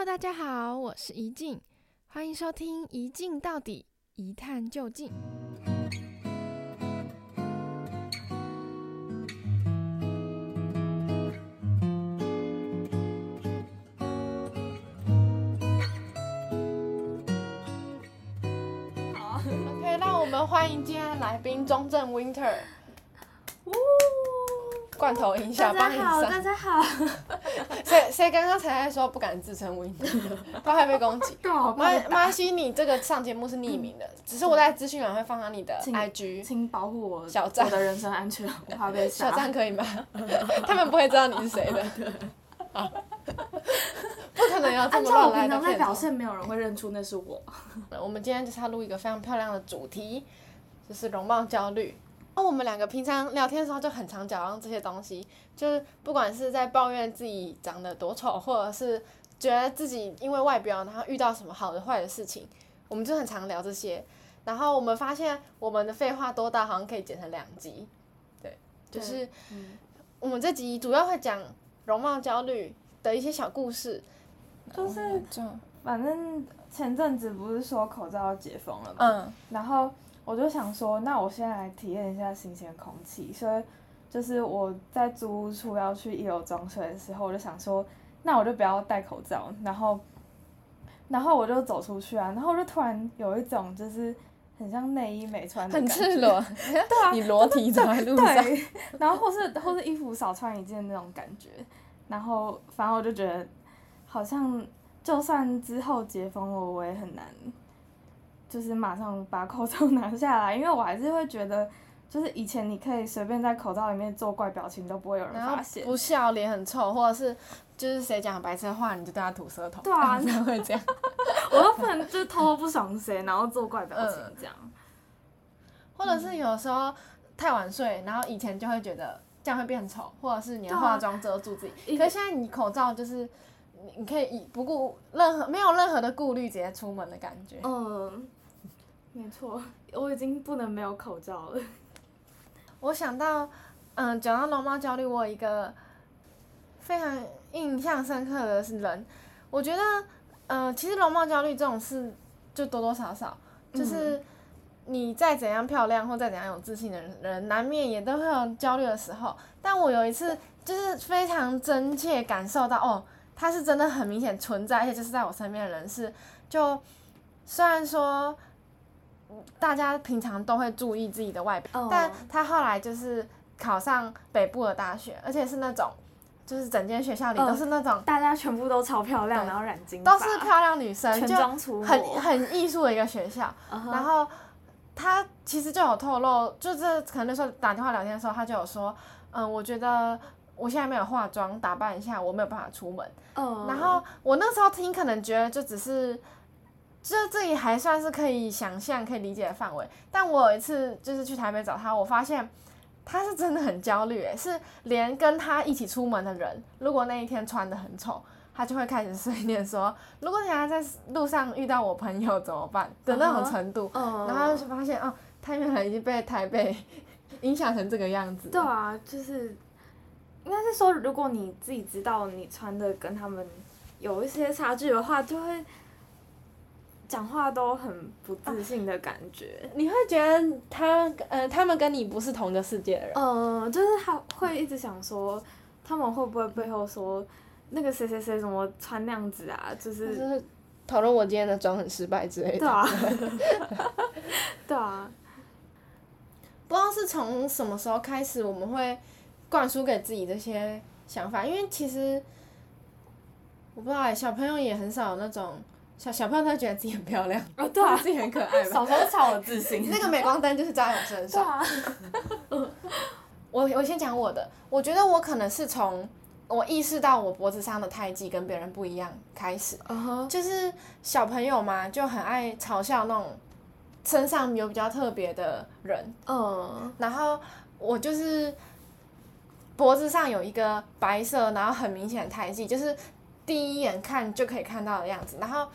Hello，大家好，我是怡静，欢迎收听《一镜到底，一探究竟》。好，OK，那我们欢迎今天的来宾中正 Winter。罐头音效，大家好，大家好。谁谁刚刚才在说不敢自称都还被攻击。马马西，你这个上节目是匿名的，嗯、只是我在资讯栏会放上你的 IG，请保护我小站我的人身安全，我怕被杀。小站可以吗？他们不会知道你是谁的。不可能要这么乱来的。按照我平常在表现，没有人会认出那是我。我们今天就是要录一个非常漂亮的主题，就是容貌焦虑。哦，我们两个平常聊天的时候就很常讲到这些东西，就是不管是在抱怨自己长得多丑，或者是觉得自己因为外表然后遇到什么好的坏的事情，我们就很常聊这些。然后我们发现我们的废话多到好像可以剪成两集，对，就是我们这集主要会讲容貌焦虑的一些小故事，就是反正前阵子不是说口罩要解封了嘛，嗯，然后。我就想说，那我现在来体验一下新鲜空气，所以就是我在租屋处要去一楼装修的时候，我就想说，那我就不要戴口罩，然后，然后我就走出去啊，然后我就突然有一种就是很像内衣没穿的感觉，很赤裸，对啊，你裸体走在路上，对，然后或是或是衣服少穿一件那种感觉，然后反正我就觉得，好像就算之后解封了，我也很难。就是马上把口罩 拿下来，因为我还是会觉得，就是以前你可以随便在口罩里面做怪表情都不会有人发现，不笑脸很臭，或者是就是谁讲白痴话你就对他吐舌头，对啊，你会这样，我都不能就偷偷不爽谁，然后做怪表情这样，嗯、或者是有时候太晚睡，然后以前就会觉得这样会变丑，或者是你要化妆遮住自己，啊、可是现在你口罩就是你可以以不顾任何没有任何的顾虑直接出门的感觉，嗯。没错，我已经不能没有口罩了。我想到，嗯，讲到容貌焦虑，我有一个非常印象深刻的是人，我觉得，嗯，其实容貌焦虑这种事，就多多少少，就是你再怎样漂亮或再怎样有自信的人，难免也都会有焦虑的时候。但我有一次，就是非常真切感受到，哦，他是真的很明显存在，而且就是在我身边的人是，就虽然说。大家平常都会注意自己的外表，但他后来就是考上北部的大学，而且是那种，就是整间学校里都是那种，大家全部都超漂亮，然后染金发，都是漂亮女生，全妆出很很艺术的一个学校。然后他其实就有透露，就是可能那时候打电话聊天的时候，他就有说，嗯，我觉得我现在没有化妆打扮一下，我没有办法出门。然后我那时候听，可能觉得就只是。这这里还算是可以想象、可以理解的范围，但我有一次就是去台北找他，我发现他是真的很焦虑，诶，是连跟他一起出门的人，如果那一天穿的很丑，他就会开始碎念说，如果等下在路上遇到我朋友怎么办的那种程度，uh huh. 然后就发现哦，他原来已经被台北 影响成这个样子。对啊，就是应该是说，如果你自己知道你穿的跟他们有一些差距的话，就会。讲话都很不自信的感觉，你会觉得他呃，他们跟你不是同一个世界的人。嗯、呃，就是他会一直想说，他们会不会背后说那个谁谁谁怎么穿那样子啊？就是讨论我今天的妆很失败之类的。对啊，对啊，不知道是从什么时候开始，我们会灌输给自己这些想法，因为其实我不知道哎，小朋友也很少有那种。小小朋友他觉得自己很漂亮，哦对啊，自己很可爱嘛。小时候超有自信。那个镁光灯就是照在我身上。对啊。我我先讲我的，我觉得我可能是从我意识到我脖子上的胎记跟别人不一样开始。Uh huh. 就是小朋友嘛，就很爱嘲笑那种身上有比较特别的人。嗯、uh。然后我就是脖子上有一个白色，然后很明显的胎记，就是。第一眼看就可以看到的样子，然后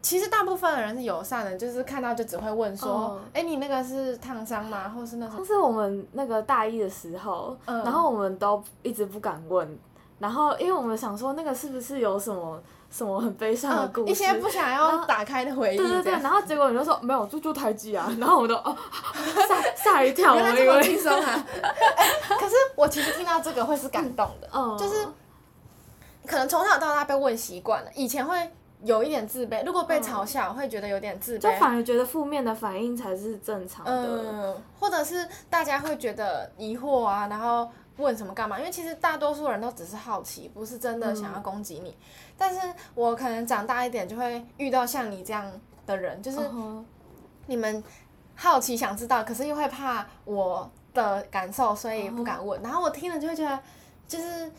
其实大部分的人是友善的，就是看到就只会问说：“哎、嗯，你那个是烫伤吗？”或是那种。就是我们那个大一的时候，嗯、然后我们都一直不敢问然后因为我们想说那个是不是有什么什么很悲伤的故事，一些不想要打开的回忆。对对对，然后结果你就说没有，就就胎记啊，然后我都哦 吓吓一跳，原来这么轻松啊！可是我其实听到这个会是感动的，就是可能从小到大被问习惯了，以前会。有一点自卑，如果被嘲笑，嗯、会觉得有点自卑。就反而觉得负面的反应才是正常的。嗯，或者是大家会觉得疑惑啊，然后问什么干嘛？因为其实大多数人都只是好奇，不是真的想要攻击你。嗯、但是我可能长大一点，就会遇到像你这样的人，就是你们好奇想知道，可是又会怕我的感受，所以不敢问。然后我听了就会觉得，就是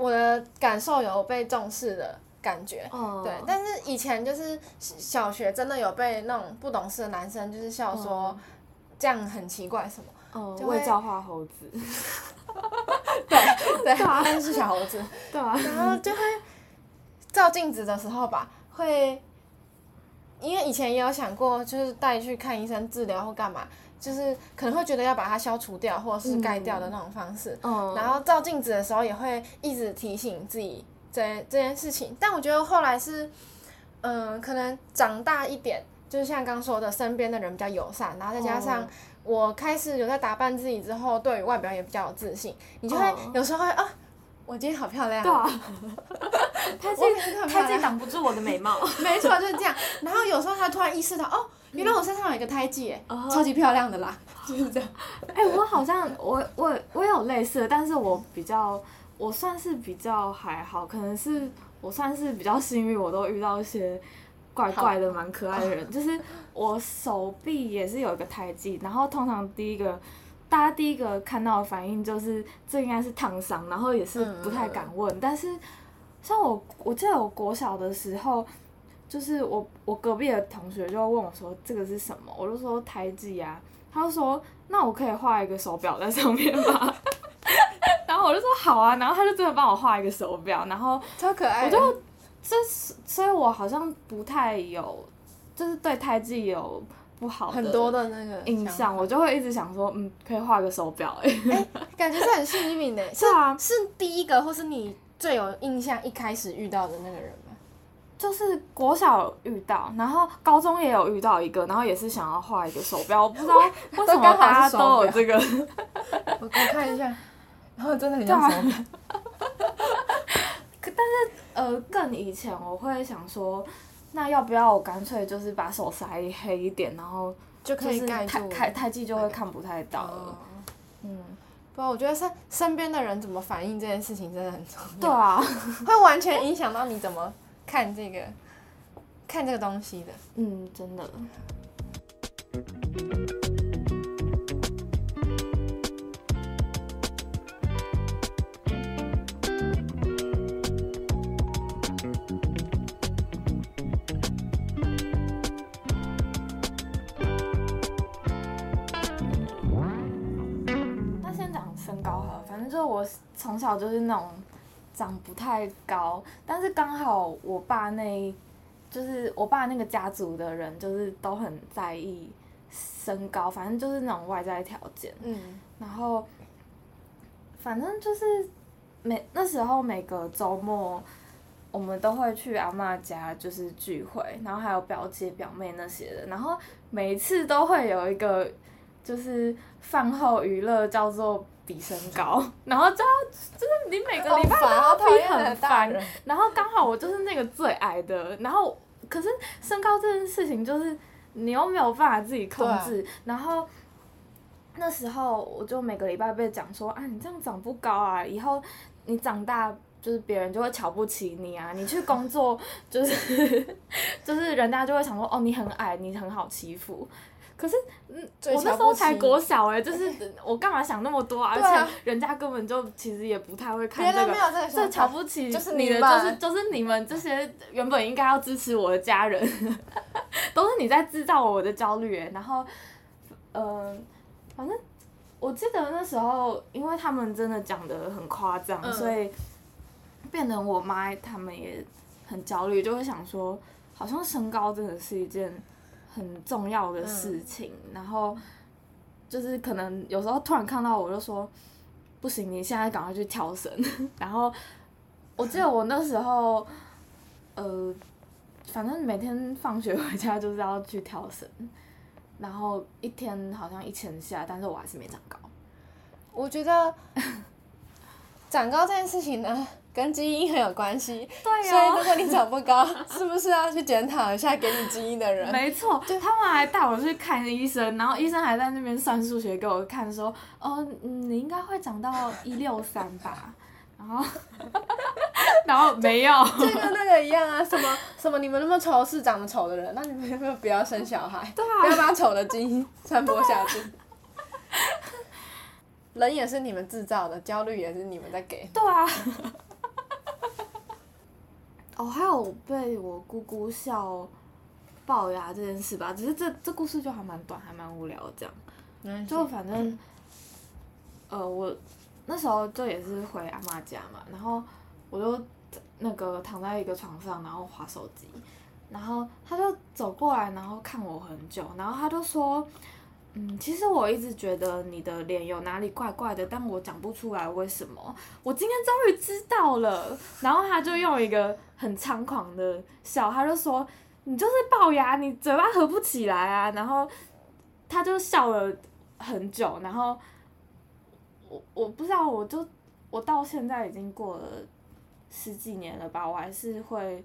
我的感受有被重视的。感觉，oh. 对，但是以前就是小学真的有被那种不懂事的男生就是笑说，这样很奇怪什么，oh. 就会教化猴子，对 对，但是小猴子，对啊，然后就会照镜子的时候吧，会，因为以前也有想过，就是带去看医生治疗或干嘛，就是可能会觉得要把它消除掉或者是盖掉的那种方式，oh. 然后照镜子的时候也会一直提醒自己。这这件事情，但我觉得后来是，嗯、呃，可能长大一点，就是像刚说的，身边的人比较友善，然后再加上我开始有在打扮自己之后，对于外表也比较有自信，你就会有时候会啊，我今天好漂亮，对啊，他自己他自己挡不住我的美貌，没错就是这样。然后有时候他突然意识到，哦，原来我身上有一个胎记，哎，超级漂亮的啦，就是这样。哎、欸，我好像我我我有类似的，但是我比较。我算是比较还好，可能是我算是比较幸运，我都遇到一些怪怪的、蛮可爱的人。就是我手臂也是有一个胎记，然后通常第一个大家第一个看到的反应就是这应该是烫伤，然后也是不太敢问。但是像我，我记得我国小的时候，就是我我隔壁的同学就问我说这个是什么，我就说胎记啊，他就说那我可以画一个手表在上面吗？然后我就说好啊，然后他就真的帮我画一个手表，然后超可爱。我就这是，所以我好像不太有，就是对胎记有不好的很多的那个印象，我就会一直想说，嗯，可以画个手表哎、欸，感觉是很幸运的。是 啊，是第一个或是你最有印象一开始遇到的那个人吗？就是国小遇到，然后高中也有遇到一个，然后也是想要画一个手表，我不知道 为什么大家都有这个。我我看一下。然后真的很像手表，可但是呃，更以前我会想说，那要不要我干脆就是把手晒黑一点，然后就可以盖住太太记就会看不太到了。哦、嗯，不，我觉得身身边的人怎么反应这件事情真的很重要。对啊，会完全影响到你怎么看这个看这个东西的。嗯，真的。那先讲身高哈，反正就是我从小就是那种长不太高，但是刚好我爸那，就是我爸那个家族的人，就是都很在意身高，反正就是那种外在条件。嗯。然后，反正就是每那时候每个周末，我们都会去阿嬷家，就是聚会，然后还有表姐表妹那些的，然后每一次都会有一个就是饭后娱乐叫做。比身高，然后就就是你每个礼拜都要比很烦，然后刚好我就是那个最矮的，然后可是身高这件事情就是你又没有办法自己控制，然后那时候我就每个礼拜被讲说啊，你这样长不高啊，以后你长大就是别人就会瞧不起你啊，你去工作就是 就是人家就会想说哦，你很矮，你很好欺负。可是，嗯，我那时候才国小哎、欸，就是我干嘛想那么多啊？而且人家根本就其实也不太会看这个，这瞧不起就是你的，就是就是你们这些原本应该要支持我的家人，都是你在制造我的焦虑哎、欸。然后，嗯、呃，反正我记得那时候，因为他们真的讲的很夸张，嗯、所以变得我妈他们也很焦虑，就会想说，好像身高真的是一件。很重要的事情，嗯、然后就是可能有时候突然看到我就说，不行，你现在赶快去跳绳。然后我记得我那时候，呃，反正每天放学回家就是要去跳绳，然后一天好像一千下，但是我还是没长高。我觉得长高这件事情呢，跟基因很有关系。对哦。所以如果你长不高，是不是要去检讨一下给你基因的人？没错，就他们还带我去看医生，然后医生还在那边算数学给我看，说，哦，你应该会长到一六三吧，然后，然后没有。就跟那个一样啊，什么什么你们那么丑是长得丑的人，那你们有没有不要生小孩？对啊。不要把丑的基因传播下去。人也是你们制造的，焦虑也是你们在给。对啊。哦，还有被我姑姑笑龅牙这件事吧，只是这这故事就还蛮短，还蛮无聊的这样。嗯。就反正，呃，我那时候就也是回阿妈家嘛，然后我就那个躺在一个床上，然后划手机，然后他就走过来，然后看我很久，然后他就说。嗯，其实我一直觉得你的脸有哪里怪怪的，但我讲不出来为什么。我今天终于知道了。然后他就用一个很猖狂的笑，他就说：“你就是龅牙，你嘴巴合不起来啊。”然后他就笑了很久。然后我我不知道，我就我到现在已经过了十几年了吧，我还是会。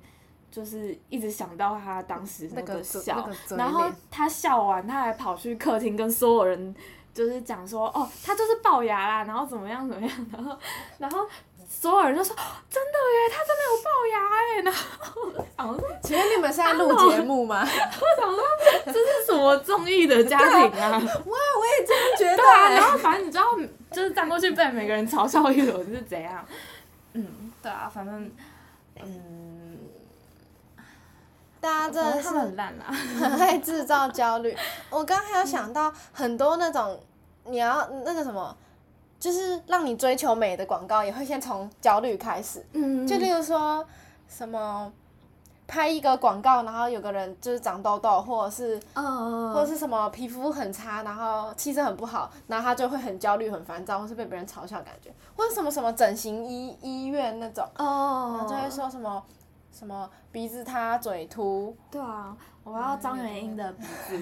就是一直想到他当时那个笑，然后他笑完，他还跑去客厅跟所有人就是讲说，哦，他就是龅牙啦，然后怎么样怎么样，然后然后所有人就说，真的耶，他真的有龅牙耶，然后想说，请问你们是在录节目吗？我想说这是什么综艺的家庭啊？哇，我也这样觉得。对啊，然后反正你知道，就是站过去被每个人嘲笑一轮是怎样？嗯，对啊，反正嗯。大家真的是很爱 制造焦虑。我刚刚还有想到很多那种，你要那个什么，就是让你追求美的广告，也会先从焦虑开始。嗯。就例如说，什么拍一个广告，然后有个人就是长痘痘，或者是，或者是什么皮肤很差，然后气色很不好，然后他就会很焦虑、很烦躁，或是被别人嘲笑感觉，或者什么什么整形医医院那种，然后就会说什么。什么鼻子塌、嘴凸？对啊，我要张元英的鼻子。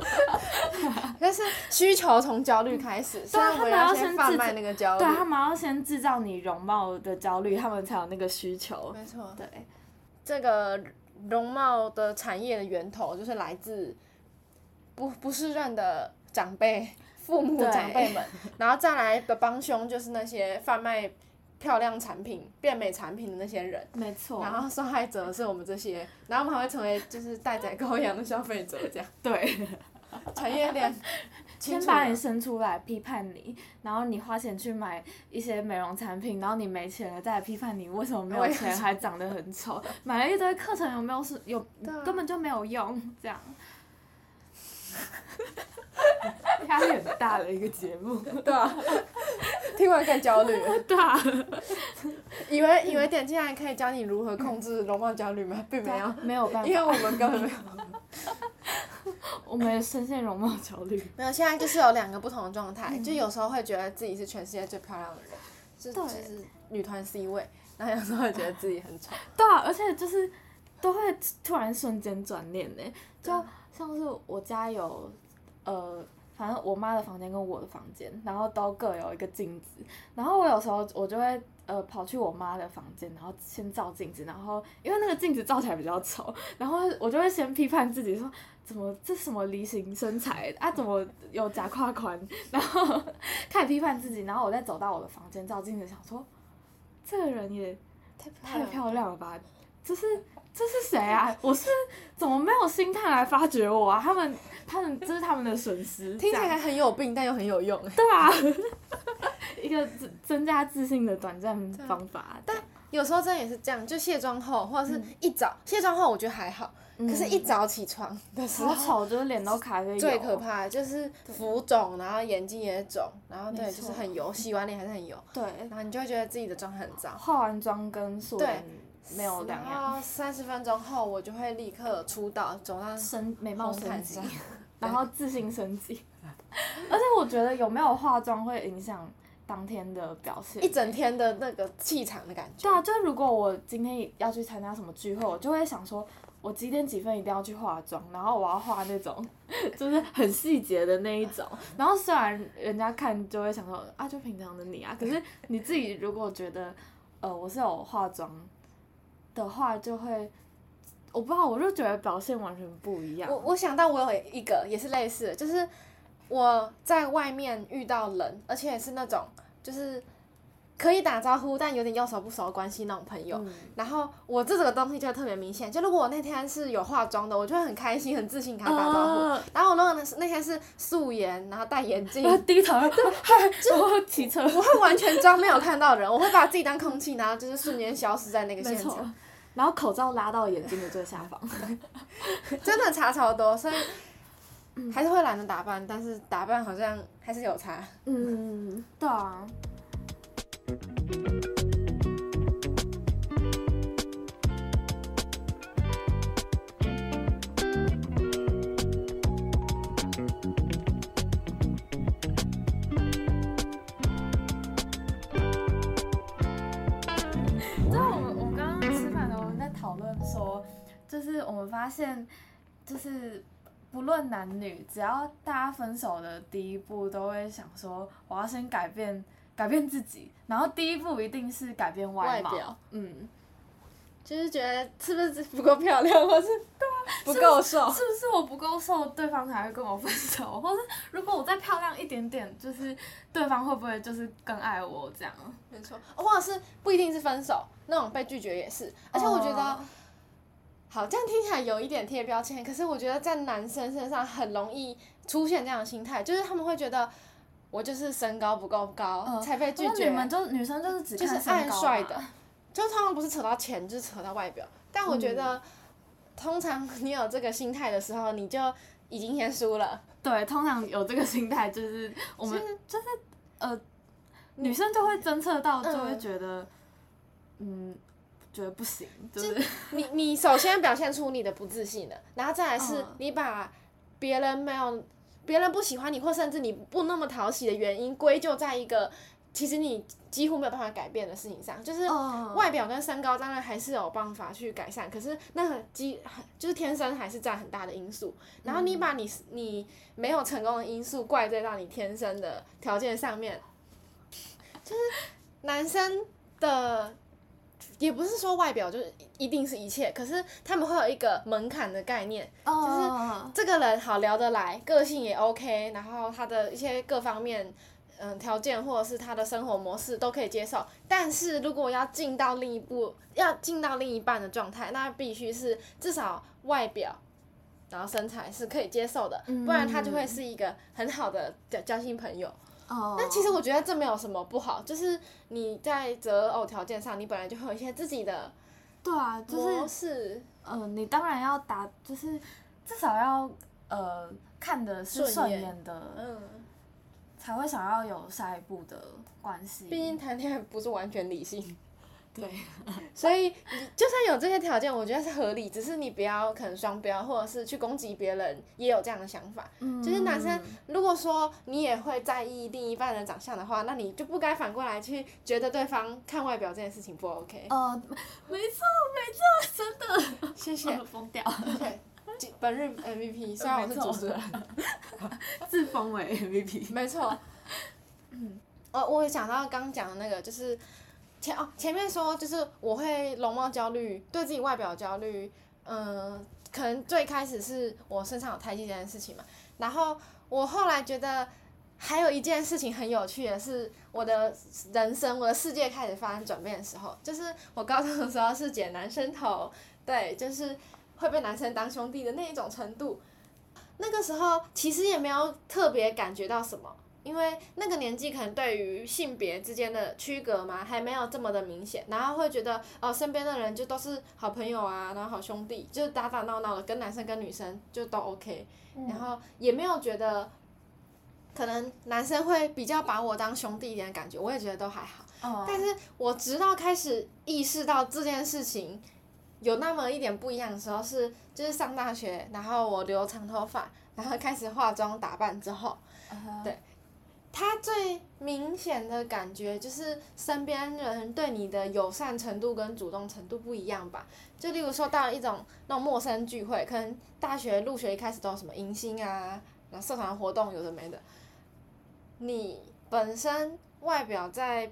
但是需求从焦虑开始，所以他们要先贩卖那个焦虑。对，他们要先制造你容貌的焦虑，他们才有那个需求。没错。对，这个容貌的产业的源头就是来自不不适任的长辈、父母长辈们，然后再来的帮凶就是那些贩卖。漂亮产品、变美产品的那些人，没错。然后受害者是我们这些，然后我们还会成为就是待宰羔羊的消费者，这样。对。产业链。先把你生出来批判你，然后你花钱去买一些美容产品，然后你没钱了再来批判你为什么没有钱还长得很丑，买了一堆课程有没有是有、啊、根本就没有用这样。压力很大的一个节目，对啊，听完更焦虑，对啊，以为以为点进来可以教你如何控制容貌焦虑吗？并没有，没有办法，因为我们根本没有，我们深陷容貌焦虑。没有，现在就是有两个不同的状态，就有时候会觉得自己是全世界最漂亮的人，就就是女团 C 位，然后有时候会觉得自己很丑。对啊，而且就是都会突然瞬间转念呢，就像是我家有。呃，反正我妈的房间跟我的房间，然后都各有一个镜子，然后我有时候我就会呃跑去我妈的房间，然后先照镜子，然后因为那个镜子照起来比较丑，然后我就会先批判自己说，怎么这什么梨形身材？啊，怎么有假胯宽，然后 开始批判自己，然后我再走到我的房间照镜子，想说这个人也太漂亮了吧，就是。这是谁啊？我是怎么没有心态来发掘我啊？他们，他们这是他们的损失。听起来很有病，但又很有用。对啊，一个增增加自信的短暂方法。但有时候真的也是这样，就卸妆后或者是一早、嗯、卸妆后，我觉得还好。可是，一早起床的时候，好丑，就是脸都卡在。最可怕的就是浮肿，然后眼睛也肿，然后对，就是很油。洗完脸还是很油。对。然后你就会觉得自己的妆很脏。化完妆跟素颜。没有两样。然后三十分钟后，我就会立刻出道，走上升美貌升级，然后自信升级。而且我觉得有没有化妆会影响当天的表现，一整天的那个气场的感觉。对啊，就是如果我今天要去参加什么聚会，我就会想说，我几点几分一定要去化妆，然后我要化那种 就是很细节的那一种。然后虽然人家看就会想说啊，就平常的你啊，可是你自己如果觉得呃我是有化妆的话，就会我不知道，我就觉得表现完全不一样。我我想到我有一个也是类似的，就是。我在外面遇到人，而且也是那种就是可以打招呼，但有点要熟不熟关系那种朋友。嗯、然后我这个东西就特别明显，就如果我那天是有化妆的，我就会很开心、很自信跟他打招呼。呃、然后我如果那天是素颜，然后戴眼镜，低头，对，就 骑车，我会完全装没有看到人，我会把自己当空气，然后就是瞬间消失在那个现场。然后口罩拉到眼睛的最下方，真的差超多，所以。还是会懒得打扮，但是打扮好像还是有差。嗯，对啊。我们发现，就是。不论男女，只要大家分手的第一步都会想说，我要先改变，改变自己。然后第一步一定是改变外貌，外表，嗯，就是觉得是不是不够漂亮，或是对啊，不够瘦，是不是我不够瘦，对方才会跟我分手？或是如果我再漂亮一点点，就是对方会不会就是更爱我这样？没错，或者是不一定是分手，那种被拒绝也是。而且我觉得。哦好，这样听起来有一点贴标签，可是我觉得在男生身上很容易出现这样的心态，就是他们会觉得我就是身高不够高、呃、才被拒绝。你们就女生就是只看就是爱帅的，就通常不是扯到钱，就是扯到外表。但我觉得，嗯、通常你有这个心态的时候，你就已经先输了。对，通常有这个心态就是我们就是、就是、呃，女生就会侦测到，就会觉得嗯。嗯觉得不行，就是。你你首先表现出你的不自信了，然后再来是你把别人没有别人不喜欢你，或甚至你不那么讨喜的原因归咎在一个其实你几乎没有办法改变的事情上，就是外表跟身高当然还是有办法去改善，可是那个基就是天生还是占很大的因素，然后你把你你没有成功的因素怪罪到你天生的条件上面，就是男生的。也不是说外表就是一定是一切，可是他们会有一个门槛的概念，oh. 就是这个人好聊得来，个性也 OK，然后他的一些各方面，嗯，条件或者是他的生活模式都可以接受。但是如果要进到另一步，要进到另一半的状态，那必须是至少外表，然后身材是可以接受的，不然他就会是一个很好的交交心朋友。哦，那其实我觉得这没有什么不好，就是你在择偶条件上，你本来就会有一些自己的，对啊，就是，呃，你当然要达，就是至少要呃看的是顺眼的，嗯，才会想要有下一步的关系。毕竟谈恋爱不是完全理性。对，所以就算有这些条件，我觉得是合理，只是你不要可能双标，或者是去攻击别人，也有这样的想法。嗯，就是男生如果说你也会在意另一半的长相的话，那你就不该反过来去觉得对方看外表这件事情不 OK。哦，没错没错，真的，谢谢，疯掉。对，本日 MVP，虽然我是主持人，自封为 MVP。没错。嗯，哦，我想到刚讲的那个，就是。前哦，前面说就是我会容貌焦虑，对自己外表焦虑，嗯、可能最开始是我身上有胎记这件事情嘛，然后我后来觉得还有一件事情很有趣的是，我的人生，我的世界开始发生转变的时候，就是我高中的时候是剪男生头，对，就是会被男生当兄弟的那一种程度，那个时候其实也没有特别感觉到什么。因为那个年纪可能对于性别之间的区隔嘛，还没有这么的明显，然后会觉得哦，身边的人就都是好朋友啊，然后好兄弟，就是打打闹闹的，跟男生跟女生就都 OK，然后也没有觉得，可能男生会比较把我当兄弟一点的感觉，我也觉得都还好。哦但是我直到开始意识到这件事情有那么一点不一样的时候，是就是上大学，然后我留长头发，然后开始化妆打扮之后，对。他最明显的感觉就是身边人对你的友善程度跟主动程度不一样吧。就例如说到一种那种陌生聚会，可能大学入学一开始都有什么迎新啊，然后社团活动有的没的。你本身外表在，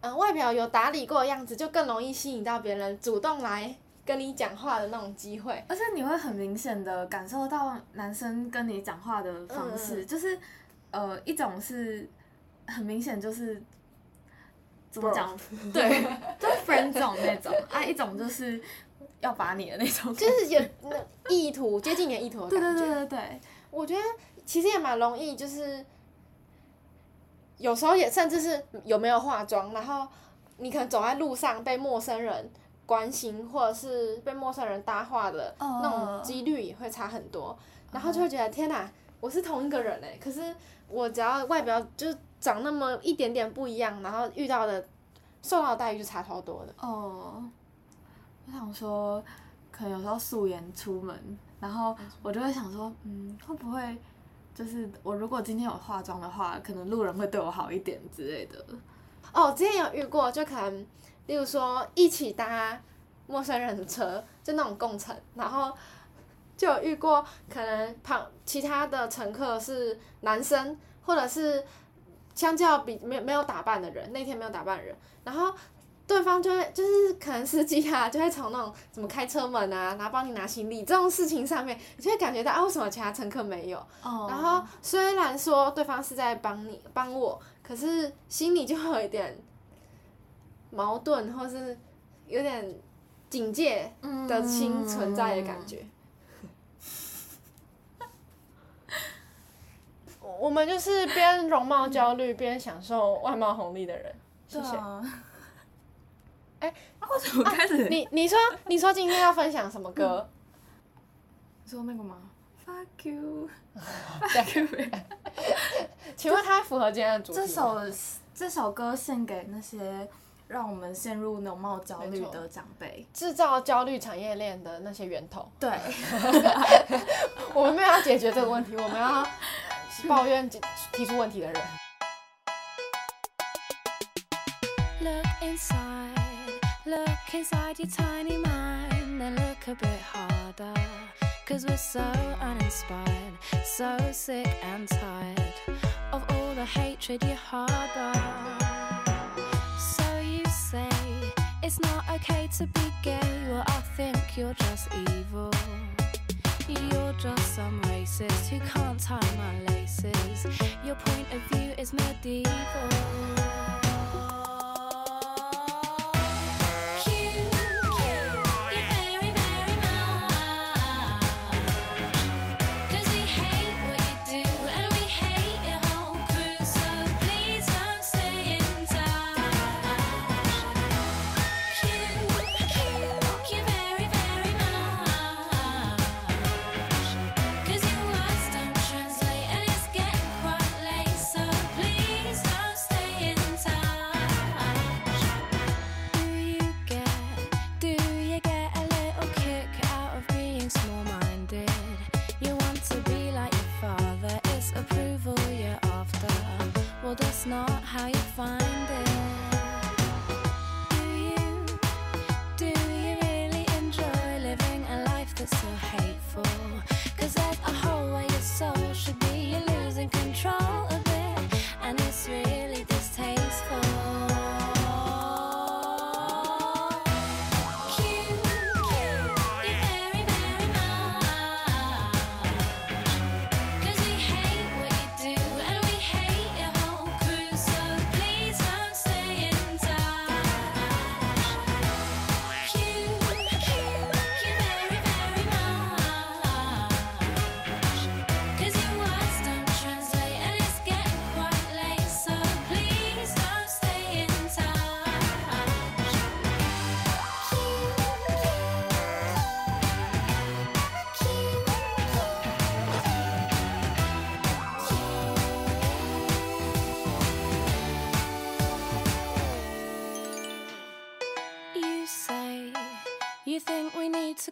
嗯、呃，外表有打理过的样子，就更容易吸引到别人主动来跟你讲话的那种机会。而且你会很明显的感受到男生跟你讲话的方式，嗯、就是，呃，一种是很明显就是。怎么讲对，就是 friend 这种那种啊，一种就是要把你的那种，就是有那意图接近你的意图的。对对对对对，我觉得其实也蛮容易，就是有时候也甚至是有没有化妆，然后你可能走在路上被陌生人关心，或者是被陌生人搭话的那种几率也会差很多，然后就会觉得天哪，我是同一个人哎，可是我只要外表就。长那么一点点不一样，然后遇到的受到的待遇就差超多的。哦，我想说，可能有时候素颜出门，然后我就会想说，嗯，会不会就是我如果今天有化妆的话，可能路人会对我好一点之类的。哦，之前有遇过，就可能，例如说一起搭陌生人的车，就那种共乘，然后就有遇过，可能旁其他的乘客是男生，或者是。相较比没没有打扮的人，那天没有打扮的人，然后对方就会就是可能司机啊，就会从那种怎么开车门啊，然后帮你拿行李这种事情上面，你就会感觉到啊，为什么其他乘客没有？Oh. 然后虽然说对方是在帮你帮我，可是心里就会有一点矛盾，或是有点警戒的心存在的感觉。我们就是边容貌焦虑边享受外貌红利的人，谢谢。哎、啊，为什么开始？啊、你你说你说今天要分享什么歌？你说那个吗？Fuck you，Fuck you。请问它符合今天的主题？这首这首歌献给那些让我们陷入容貌焦虑的长辈，制造焦虑产业链的那些源头。对，我们没有要解决这个问题，我们要。抱怨提出问题的人。Look inside, look inside your tiny mind, then look a bit harder. Cause we're so uninspired, so sick and tired of all the hatred you harbor. So you say it's not okay to be gay, well, I think you're just evil. You're just some racist who can't tie my laces. Your point of view is medieval.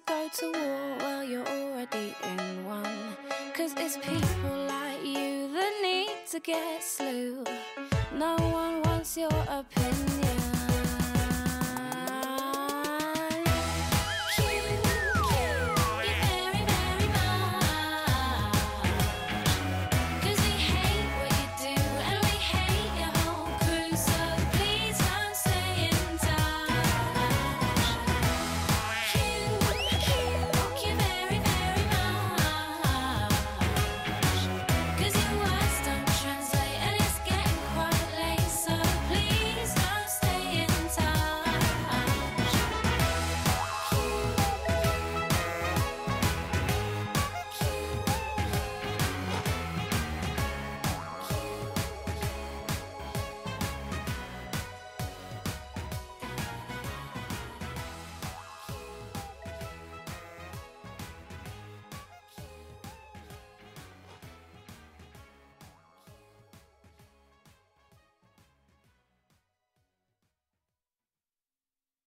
go to war, while you're already in one. Cause it's people like you that need to get slew. No one wants your opinion.